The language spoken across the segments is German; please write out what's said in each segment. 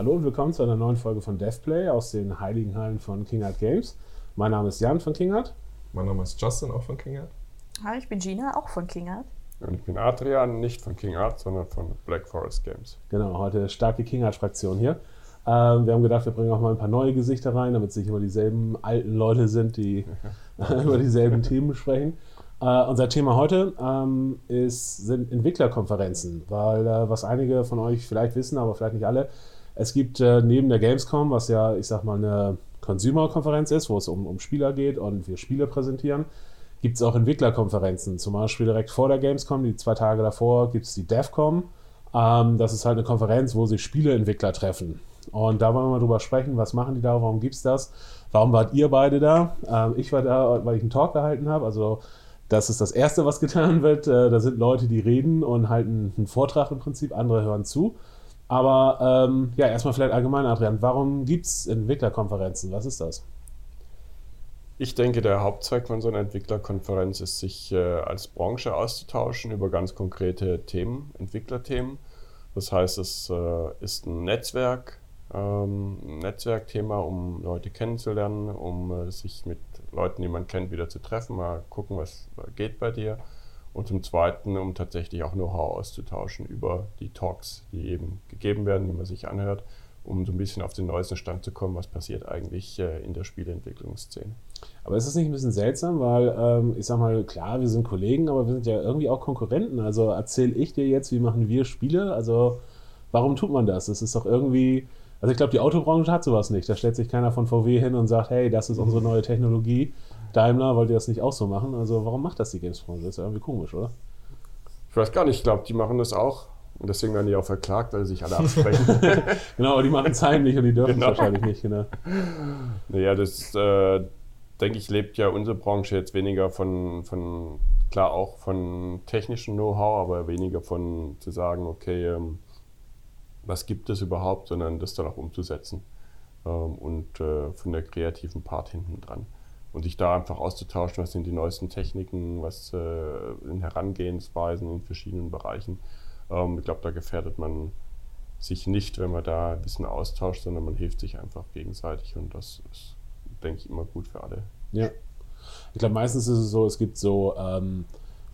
Hallo und willkommen zu einer neuen Folge von DevPlay aus den heiligen Hallen von King Art Games. Mein Name ist Jan von King Art. Mein Name ist Justin, auch von King Art. Hi, ich bin Gina, auch von King Art. Und ich bin Adrian, nicht von King Art, sondern von Black Forest Games. Genau, heute starke King Art-Fraktion hier. Ähm, wir haben gedacht, wir bringen auch mal ein paar neue Gesichter rein, damit es nicht immer dieselben alten Leute sind, die über dieselben Themen sprechen. Äh, unser Thema heute ähm, ist, sind Entwicklerkonferenzen, weil äh, was einige von euch vielleicht wissen, aber vielleicht nicht alle, es gibt äh, neben der Gamescom, was ja, ich sag mal, eine Consumer-Konferenz ist, wo es um, um Spieler geht und wir Spiele präsentieren, gibt es auch Entwicklerkonferenzen. Zum Beispiel direkt vor der Gamescom, die zwei Tage davor, gibt es die DevCom. Ähm, das ist halt eine Konferenz, wo sich Spieleentwickler treffen. Und da wollen wir mal drüber sprechen, was machen die da, warum gibt es das? Warum wart ihr beide da? Ähm, ich war da, weil ich einen Talk gehalten habe. Also das ist das Erste, was getan wird. Äh, da sind Leute, die reden und halten einen Vortrag im Prinzip, andere hören zu. Aber ähm, ja, erstmal vielleicht allgemein, Adrian, warum gibt es Entwicklerkonferenzen? Was ist das? Ich denke, der Hauptzweck von so einer Entwicklerkonferenz ist, sich äh, als Branche auszutauschen über ganz konkrete Themen, Entwicklerthemen. Das heißt, es äh, ist ein Netzwerk, ähm, Netzwerkthema, um Leute kennenzulernen, um äh, sich mit Leuten, die man kennt, wieder zu treffen, mal gucken, was geht bei dir und zum Zweiten, um tatsächlich auch Know-how auszutauschen über die Talks, die eben gegeben werden, die man sich anhört, um so ein bisschen auf den neuesten Stand zu kommen, was passiert eigentlich äh, in der Spieleentwicklungsszene. Aber ist das nicht ein bisschen seltsam, weil ähm, ich sag mal, klar, wir sind Kollegen, aber wir sind ja irgendwie auch Konkurrenten. Also erzähle ich dir jetzt, wie machen wir Spiele? Also warum tut man das? Das ist doch irgendwie, also ich glaube, die Autobranche hat sowas nicht. Da stellt sich keiner von VW hin und sagt, hey, das ist unsere neue Technologie. Daimler wollt ihr das nicht auch so machen. Also warum macht das die Gamesbranche? Das ist ja irgendwie komisch, oder? Ich weiß gar nicht, ich glaube, die machen das auch. Und deswegen werden die auch verklagt, weil sie sich alle absprechen. genau, aber die machen es heimlich und die dürfen genau. es wahrscheinlich nicht, genau. Naja, das, äh, denke ich, lebt ja unsere Branche jetzt weniger von, von klar auch von technischem Know-how, aber weniger von zu sagen, okay, ähm, was gibt es überhaupt, sondern das dann auch umzusetzen. Ähm, und äh, von der kreativen Part hinten dran und sich da einfach auszutauschen, was sind die neuesten Techniken, was äh, in Herangehensweisen in verschiedenen Bereichen. Ähm, ich glaube, da gefährdet man sich nicht, wenn man da ein bisschen austauscht, sondern man hilft sich einfach gegenseitig und das ist, denke ich, immer gut für alle. Ja. Ich glaube, meistens ist es so, es gibt so ähm,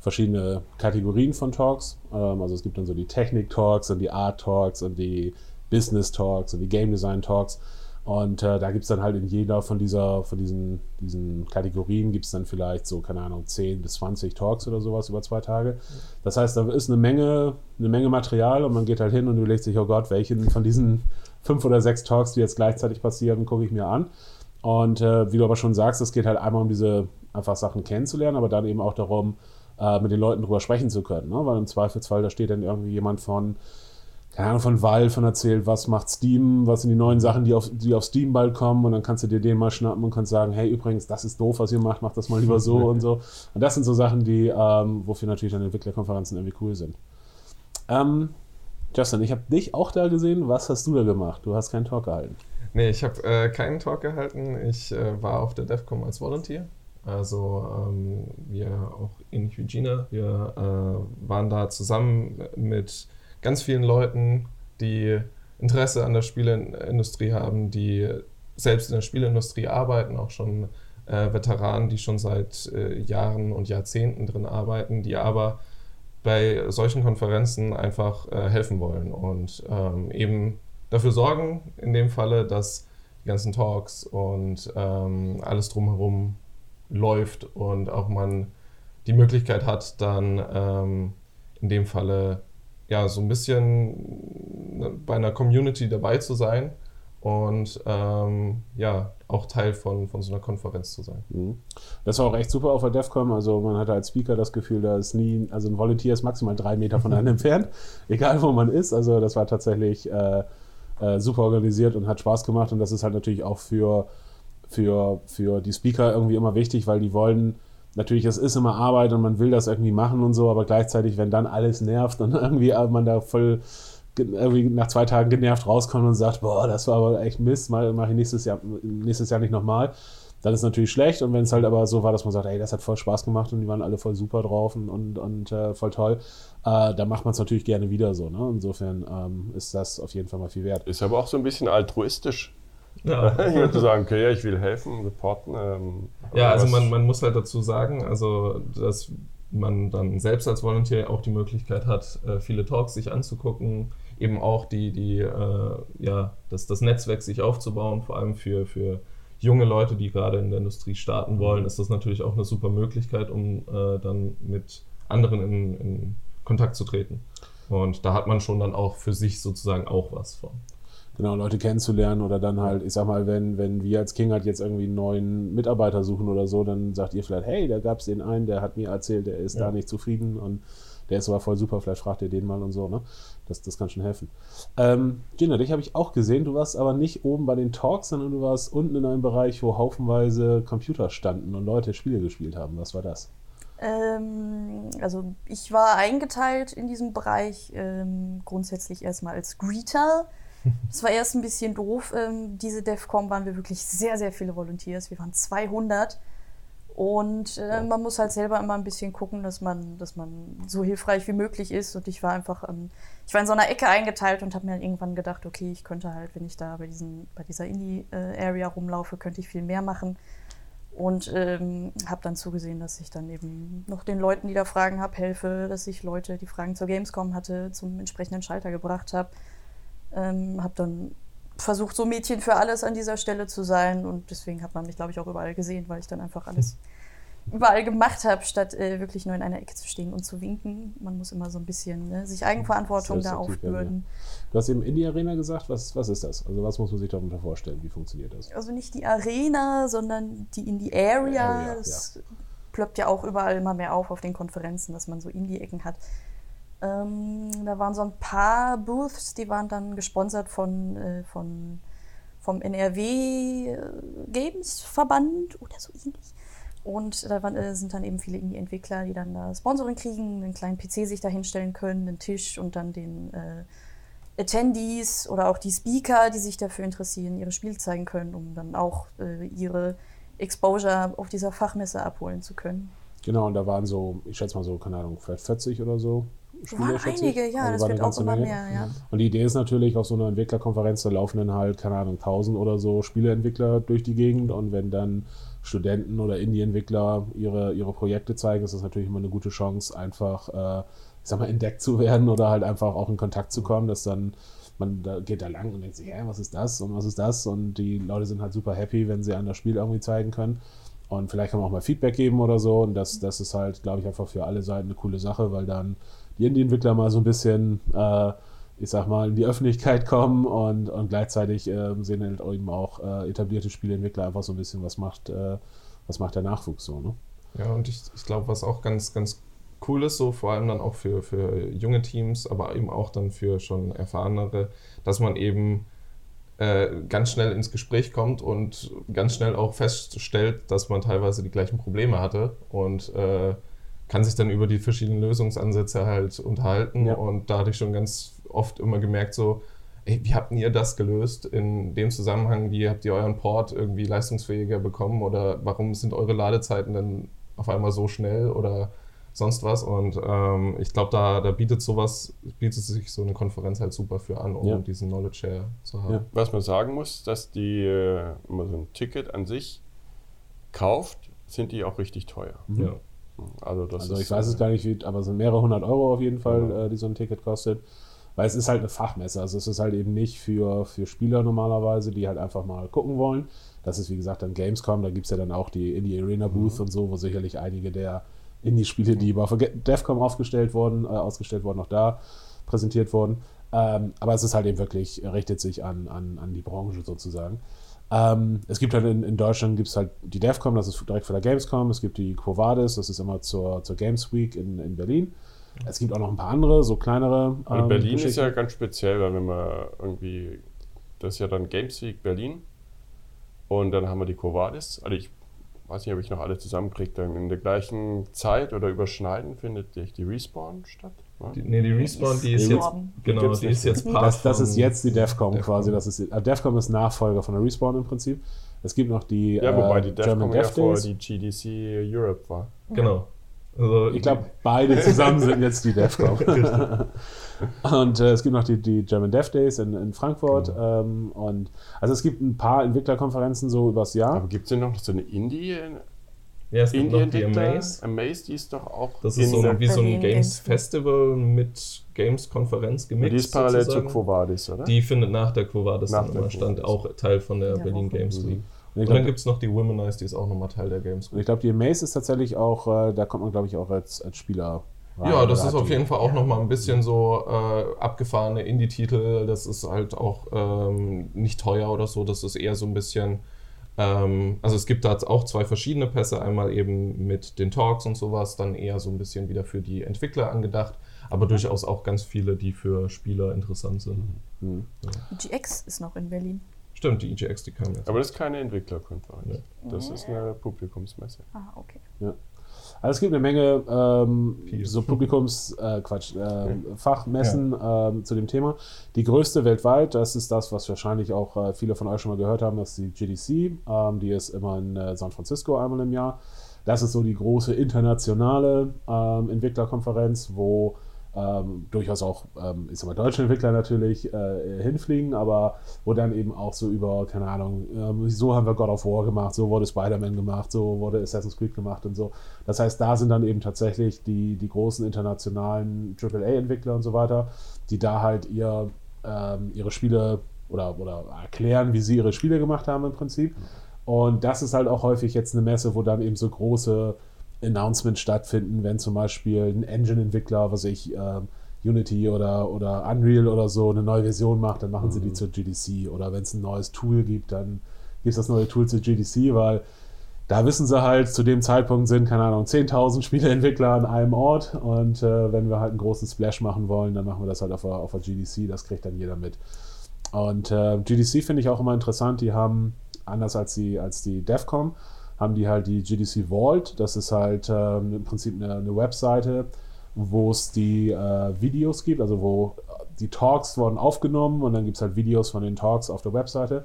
verschiedene Kategorien von Talks. Ähm, also es gibt dann so die Technik-Talks und die Art-Talks und die Business-Talks und die Game Design-Talks. Und äh, da gibt es dann halt in jeder von, dieser, von diesen, diesen Kategorien gibt es dann vielleicht so, keine Ahnung, 10 bis 20 Talks oder sowas über zwei Tage. Das heißt, da ist eine Menge, eine Menge Material und man geht halt hin und überlegt sich, oh Gott, welchen von diesen fünf oder sechs Talks, die jetzt gleichzeitig passieren, gucke ich mir an. Und äh, wie du aber schon sagst, es geht halt einmal um diese einfach Sachen kennenzulernen, aber dann eben auch darum, äh, mit den Leuten drüber sprechen zu können. Ne? Weil im Zweifelsfall, da steht dann irgendwie jemand von keine Ahnung, von Valve von erzählt, was macht Steam, was sind die neuen Sachen, die auf, die auf Steam bald kommen und dann kannst du dir den mal schnappen und kannst sagen, hey, übrigens, das ist doof, was ihr macht, macht das mal lieber so und so. Und das sind so Sachen, die, ähm, wofür natürlich dann Entwicklerkonferenzen irgendwie cool sind. Ähm, Justin, ich habe dich auch da gesehen. Was hast du da gemacht? Du hast keinen Talk gehalten. Nee, ich habe äh, keinen Talk gehalten. Ich äh, war auf der DEFCOM als Volunteer. Also ähm, wir auch wie Gina, wir äh, waren da zusammen mit ganz vielen Leuten, die Interesse an der Spieleindustrie haben, die selbst in der Spieleindustrie arbeiten, auch schon äh, Veteranen, die schon seit äh, Jahren und Jahrzehnten drin arbeiten, die aber bei solchen Konferenzen einfach äh, helfen wollen und ähm, eben dafür sorgen, in dem Falle, dass die ganzen Talks und ähm, alles drumherum läuft und auch man die Möglichkeit hat, dann ähm, in dem Falle ja, so ein bisschen ne, bei einer Community dabei zu sein und ähm, ja, auch Teil von, von so einer Konferenz zu sein. Mhm. Das war auch echt super auf der DEFCON. Also man hatte als Speaker das Gefühl, da ist nie, also ein Volunteer ist maximal drei Meter von einem entfernt, egal wo man ist. Also das war tatsächlich äh, äh, super organisiert und hat Spaß gemacht. Und das ist halt natürlich auch für, für, für die Speaker irgendwie immer wichtig, weil die wollen natürlich, es ist immer Arbeit und man will das irgendwie machen und so, aber gleichzeitig, wenn dann alles nervt und irgendwie man da voll irgendwie nach zwei Tagen genervt rauskommt und sagt, boah, das war aber echt Mist, mache ich nächstes Jahr, nächstes Jahr nicht nochmal, dann ist natürlich schlecht. Und wenn es halt aber so war, dass man sagt, ey, das hat voll Spaß gemacht und die waren alle voll super drauf und, und, und äh, voll toll, äh, dann macht man es natürlich gerne wieder so. Ne? Insofern ähm, ist das auf jeden Fall mal viel wert. Ist aber auch so ein bisschen altruistisch. Ja. Ich würde sagen, okay, ja, ich will helfen, supporten. Ähm, Ja, also man, man muss halt dazu sagen, also dass man dann selbst als Volunteer auch die Möglichkeit hat, äh, viele Talks sich anzugucken, eben auch die, die äh, ja, das, das Netzwerk sich aufzubauen, vor allem für, für junge Leute, die gerade in der Industrie starten wollen, ist das natürlich auch eine super Möglichkeit, um äh, dann mit anderen in, in Kontakt zu treten. Und da hat man schon dann auch für sich sozusagen auch was von. Genau, Leute kennenzulernen oder dann halt, ich sag mal, wenn, wenn wir als King halt jetzt irgendwie einen neuen Mitarbeiter suchen oder so, dann sagt ihr vielleicht, hey, da gab es den einen, der hat mir erzählt, der ist Ja. da nicht zufrieden und der ist aber voll super, vielleicht fragt ihr den mal und so, ne? Das, das kann schon helfen. Ähm, Gina, dich habe ich auch gesehen, du warst aber nicht oben bei den Talks, sondern du warst unten in einem Bereich, wo haufenweise Computer standen und Leute Spiele gespielt haben. Was war das? Ähm, also ich war eingeteilt in diesem Bereich ähm, grundsätzlich erstmal als Greeter. Das war erst ein bisschen doof. Ähm, diese DEFCON waren wir wirklich sehr, sehr viele Volunteers. Wir waren 200. Und äh, man muss halt selber immer ein bisschen gucken, dass man, dass man so hilfreich wie möglich ist. Und ich war einfach, ähm, ich war in so einer Ecke eingeteilt und habe mir dann irgendwann gedacht, okay, ich könnte halt, wenn ich da bei, diesen, bei dieser Indie-Area rumlaufe, könnte ich viel mehr machen. Und ähm, habe dann zugesehen, dass ich dann eben noch den Leuten, die da Fragen habe, helfe, dass ich Leute, die Fragen zur Gamescom hatte, zum entsprechenden Schalter gebracht habe. Ähm, habe dann versucht, so Mädchen für alles an dieser Stelle zu sein und deswegen hat man mich, glaube ich, auch überall gesehen, weil ich dann einfach alles überall gemacht habe, statt äh, wirklich nur in einer Ecke zu stehen und zu winken. Man muss immer so ein bisschen ne, sich Eigenverantwortung da aufbürden. Du hast eben Indie-Arena gesagt, was, was ist das? Also was muss man sich darunter vorstellen? Wie funktioniert das? Also nicht die Arena, sondern die Indie-Area. Area, das ploppt ja auch überall immer mehr auf auf den Konferenzen, dass man so Indie-Ecken hat. Ähm, da waren so ein paar Booths, die waren dann gesponsert von, äh, von vom NRW äh, Games Verband oder so ähnlich. Und da waren, äh, sind dann eben viele Indie-Entwickler, die dann da Sponsoring kriegen, einen kleinen PC sich da hinstellen können, einen Tisch und dann den äh, Attendees oder auch die Speaker, die sich dafür interessieren, ihre Spiele zeigen können, um dann auch äh, ihre Exposure auf dieser Fachmesse abholen zu können. Genau, und da waren so, ich schätze mal so, keine Ahnung, vielleicht 40 oder so Spiele, Waren einige, ja, Also das wird auch immer Menge. mehr, ja. Und die Idee ist natürlich, auf so einer Entwicklerkonferenz, da laufen dann halt, keine Ahnung, 1000 oder so Spieleentwickler durch die Gegend und wenn dann Studenten oder Indie-Entwickler ihre, ihre Projekte zeigen, ist das natürlich immer eine gute Chance, einfach, äh, ich sag mal, entdeckt zu werden oder halt einfach auch in Kontakt zu kommen, dass dann man da geht da lang und denkt sich, hä, was ist das und was ist das? Und die Leute sind halt super happy, wenn sie an das Spiel irgendwie zeigen können. Und vielleicht kann man auch mal Feedback geben oder so. Und das, das ist halt, glaube ich, einfach für alle Seiten eine coole Sache, weil dann die Indie-Entwickler mal so ein bisschen, äh, ich sag mal, in die Öffentlichkeit kommen und, und gleichzeitig äh, sehen halt eben auch äh, etablierte Spieleentwickler einfach so ein bisschen, was macht, äh, was macht der Nachwuchs so, ne? Ja, und ich, ich glaube, was auch ganz, ganz cool ist, so vor allem dann auch für, für junge Teams, aber eben auch dann für schon erfahrenere, dass man eben äh, ganz schnell ins Gespräch kommt und ganz schnell auch feststellt, dass man teilweise die gleichen Probleme hatte und äh, kann sich dann über die verschiedenen Lösungsansätze halt unterhalten Ja. und da hatte ich schon ganz oft immer gemerkt so, ey, wie habt ihr das gelöst in dem Zusammenhang, wie habt ihr euren Port irgendwie leistungsfähiger bekommen oder warum sind eure Ladezeiten dann auf einmal so schnell oder sonst was und ähm, ich glaube, da, da bietet sowas, bietet sich so eine Konferenz halt super für an, um Ja. diesen Knowledge Share zu haben. Ja. Was man sagen muss, dass die, äh, wenn man so ein Ticket an sich kauft, sind die auch richtig teuer. Ja. Also, das Also ich weiß es gar nicht, wie, aber es sind mehrere hundert Euro auf jeden Fall, Genau. äh, die so ein Ticket kostet. Weil es ist halt eine Fachmesse. Also es ist halt eben nicht für, für Spieler normalerweise, die halt einfach mal gucken wollen. Das ist wie gesagt dann Gamescom, da gibt es ja dann auch die Indie Arena Booth und so, wo sicherlich einige der Indie-Spiele, die bei DEFCOM aufgestellt wurden, äh, ausgestellt wurden, noch da präsentiert wurden. Ähm, aber es ist halt eben wirklich, richtet sich an, an, an die Branche sozusagen. Ähm, es gibt halt in, in Deutschland gibt es halt die DEFCOM, das ist direkt vor der Gamescom. Es gibt die Quovadis, das ist immer zur, zur Games Week in, in Berlin. Es gibt auch noch ein paar andere, so kleinere. Und ähm, Berlin ist ja ganz speziell, weil wenn man irgendwie, das ist ja dann Games Week Berlin und dann haben wir die Covadis. Also ich weiß nicht, ob ich noch alle zusammenkriege, dann in der gleichen Zeit oder überschneiden findet die Respawn statt. Ne? Die, nee, die Respawn, die ist jetzt, genau, die ist jetzt Part das, das ist jetzt die DEFCON, DEFCON. quasi. Das ist, äh, DEFCON ist Nachfolger von der Respawn im Prinzip. Es gibt noch die Ja, wobei die äh, DEFCON ja vor die GDC Europe war. Genau. Also, ich glaube, beide zusammen sind jetzt die DEFCON. und äh, es gibt noch die, die German Dev Days in, in Frankfurt. Genau. Ähm, und also es gibt ein paar Entwicklerkonferenzen so übers Jahr. Aber gibt es denn noch so eine Indie? Ja, es gibt noch die Amaze. Amaze, die ist doch auch. Das ist so wie so ein Games Festival mit Games-Konferenz gemixt. Die ist parallel sozusagen. zu Quo Vadis, oder? Die findet nach der Quo Vadis nach der stand, auch Teil von der ja, Berlin Games Week. Und, dann gibt es noch die Womanize, die ist auch nochmal Teil der Games ich glaube, die Amaze ist tatsächlich auch, äh, da kommt man, glaube ich, auch als, als Spieler rein. Ja, das ist auf jeden Fall auch nochmal ein bisschen so äh, abgefahrene Indie-Titel. Das ist halt auch ähm, nicht teuer oder so. Das ist eher so ein bisschen ähm, also es gibt da auch zwei verschiedene Pässe, einmal eben mit den Talks und sowas, dann eher so ein bisschen wieder für die Entwickler angedacht, aber durchaus auch ganz viele, die für Spieler interessant sind. Mhm. Ja. EGX ist noch in Berlin. Stimmt, die EGX, die kam jetzt. Aber das ist keine Entwicklerkonferenz. Nee. Das ist eine Publikumsmesse. Ah, okay. Ja. Also es gibt eine Menge ähm, so Publikums, äh, Quatsch, äh, Fachmessen ja. äh, zu dem Thema. Die größte weltweit, das ist das, was wahrscheinlich auch äh, viele von euch schon mal gehört haben, das ist die GDC. Ähm, die ist immer in äh, San Francisco einmal im Jahr. Das ist so die große internationale ähm, Entwicklerkonferenz, wo ähm, durchaus auch, ähm, ich sag mal, deutsche Entwickler natürlich äh, hinfliegen, aber wo dann eben auch so über, keine Ahnung, ähm, so haben wir God of War gemacht, so wurde Spider-Man gemacht, so wurde Assassin's Creed gemacht und so. Das heißt, da sind dann eben tatsächlich die, die großen internationalen AAA-Entwickler und so weiter, die da halt ihr, ähm, ihre Spiele oder, oder erklären, wie sie ihre Spiele gemacht haben im Prinzip. Und das ist halt auch häufig jetzt eine Messe, wo dann eben so große Announcements stattfinden, wenn zum Beispiel ein Engine-Entwickler, was ich, äh, Unity oder, oder Unreal oder so, eine neue Version macht, dann machen mhm. sie die mhm. zur GDC. Oder wenn es ein neues Tool gibt, dann gibt es das neue Tool zur GDC, weil da wissen sie halt, zu dem Zeitpunkt sind, keine Ahnung, 10.000 Spieleentwickler an einem Ort und äh, wenn wir halt einen großen Splash machen wollen, dann machen wir das halt auf der, auf der GDC, das kriegt dann jeder mit. Und äh, GDC finde ich auch immer interessant, die haben, anders als die, als die DEFCON, haben die halt die GDC Vault. Das ist halt ähm, im Prinzip eine, eine Webseite, wo es die äh, Videos gibt, also wo die Talks wurden aufgenommen und dann gibt es halt Videos von den Talks auf der Webseite.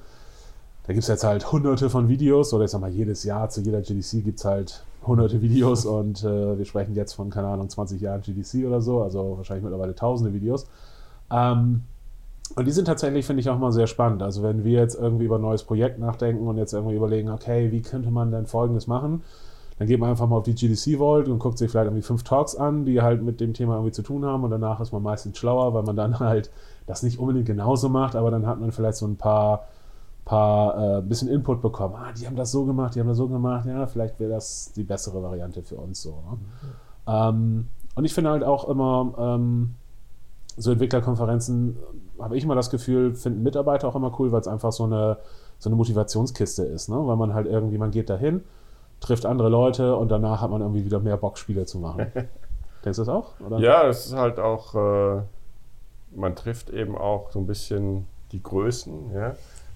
Da gibt es jetzt halt hunderte von Videos oder ich sag mal, jedes Jahr zu jeder GDC gibt es halt hunderte Videos und äh, wir sprechen jetzt von, keine Ahnung, 20 Jahren GDC oder so, also wahrscheinlich mittlerweile tausende Videos. Ähm, und die sind tatsächlich, finde ich, auch mal sehr spannend. Also wenn wir jetzt irgendwie über ein neues Projekt nachdenken und jetzt irgendwie überlegen, okay, wie könnte man denn Folgendes machen, dann geht man einfach mal auf die GDC Vault und guckt sich vielleicht irgendwie fünf Talks an, die halt mit dem Thema irgendwie zu tun haben und danach ist man meistens schlauer, weil man dann halt das nicht unbedingt genauso macht, aber dann hat man vielleicht so ein paar, paar äh, bisschen Input bekommen. Ah, die haben das so gemacht, die haben das so gemacht, ja, vielleicht wäre das die bessere Variante für uns so. Ne? Mhm. Ähm, und ich finde halt auch immer, ähm, so Entwicklerkonferenzen habe ich immer das Gefühl, finden Mitarbeiter auch immer cool, weil es einfach so eine, so eine Motivationskiste ist, ne? weil man halt irgendwie, man geht dahin, trifft andere Leute und danach hat man irgendwie wieder mehr Bock, Spiele zu machen. Denkst du das auch? Oder? Ja, es ist halt auch, äh, man trifft eben auch so ein bisschen die Größen, ja,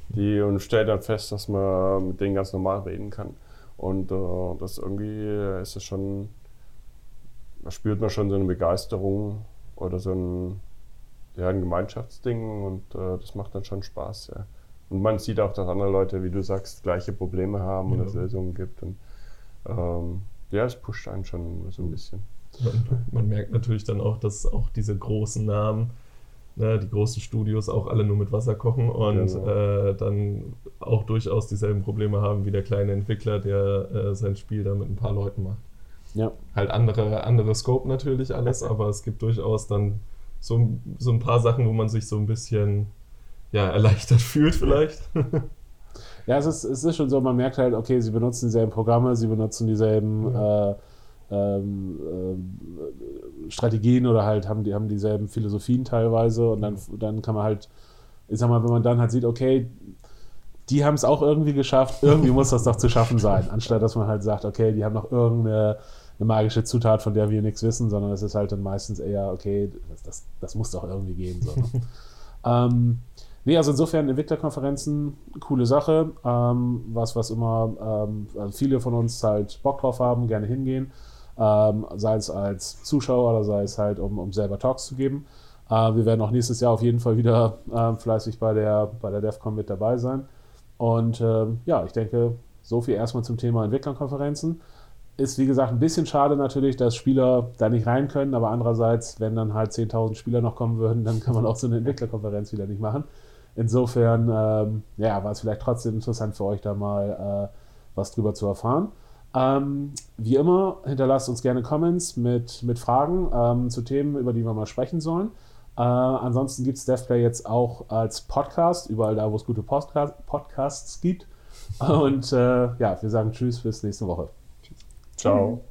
die und stellt dann fest, dass man mit denen ganz normal reden kann. Und äh, das irgendwie ist es schon, da spürt man schon so eine Begeisterung oder so ein, ja, ein Gemeinschaftsding und äh, das macht dann schon Spaß, ja. Und man sieht auch, dass andere Leute, wie du sagst, gleiche Probleme haben ja. und es Lösungen gibt. Und ähm, ja, es pusht einen schon so ein bisschen. Man, man, merkt natürlich dann auch, dass auch diese großen Namen, ne, die großen Studios auch alle nur mit Wasser kochen und genau. äh, dann auch durchaus dieselben Probleme haben wie der kleine Entwickler, der äh, sein Spiel da mit ein paar Leuten macht. Ja. Halt andere, andere Scope natürlich alles, aber es gibt durchaus dann so, so ein paar Sachen, wo man sich so ein bisschen ja, erleichtert fühlt vielleicht. Ja, es ist, es ist schon so, man merkt halt, okay, sie benutzen dieselben Programme, sie benutzen dieselben ja. äh, ähm, äh, Strategien oder halt haben, die, haben dieselben Philosophien teilweise und dann, dann kann man halt, ich sag mal, wenn man dann halt sieht, okay, die haben es auch irgendwie geschafft, irgendwie muss das doch zu schaffen sein, anstatt dass man halt sagt, okay, die haben noch irgendeine eine magische Zutat, von der wir nichts wissen, sondern es ist halt dann meistens eher, okay, das, das, das muss doch irgendwie gehen. So, ne? ähm, Nee, also insofern Entwicklerkonferenzen, coole Sache. Ähm, was, was immer ähm, also viele von uns halt Bock drauf haben, gerne hingehen. Ähm, sei es als Zuschauer oder sei es halt, um, um selber Talks zu geben. Äh, wir werden auch nächstes Jahr auf jeden Fall wieder äh, fleißig bei der, bei der DEFCON mit dabei sein. Und ähm, ja, ich denke, so viel erstmal zum Thema Entwicklerkonferenzen. Ist wie gesagt ein bisschen schade natürlich, dass Spieler da nicht rein können, aber andererseits, wenn dann halt 10.000 Spieler noch kommen würden, dann kann man auch so eine Entwicklerkonferenz wieder nicht machen. Insofern, ähm, ja, war es vielleicht trotzdem interessant für euch da mal äh, was drüber zu erfahren. Ähm, wie immer, hinterlasst uns gerne Comments mit, mit Fragen ähm, zu Themen, über die wir mal sprechen sollen. Äh, ansonsten gibt es DevPlay jetzt auch als Podcast, überall da, wo es gute Podcast, Podcasts gibt. Und äh, ja, wir sagen Tschüss bis nächste Woche. So.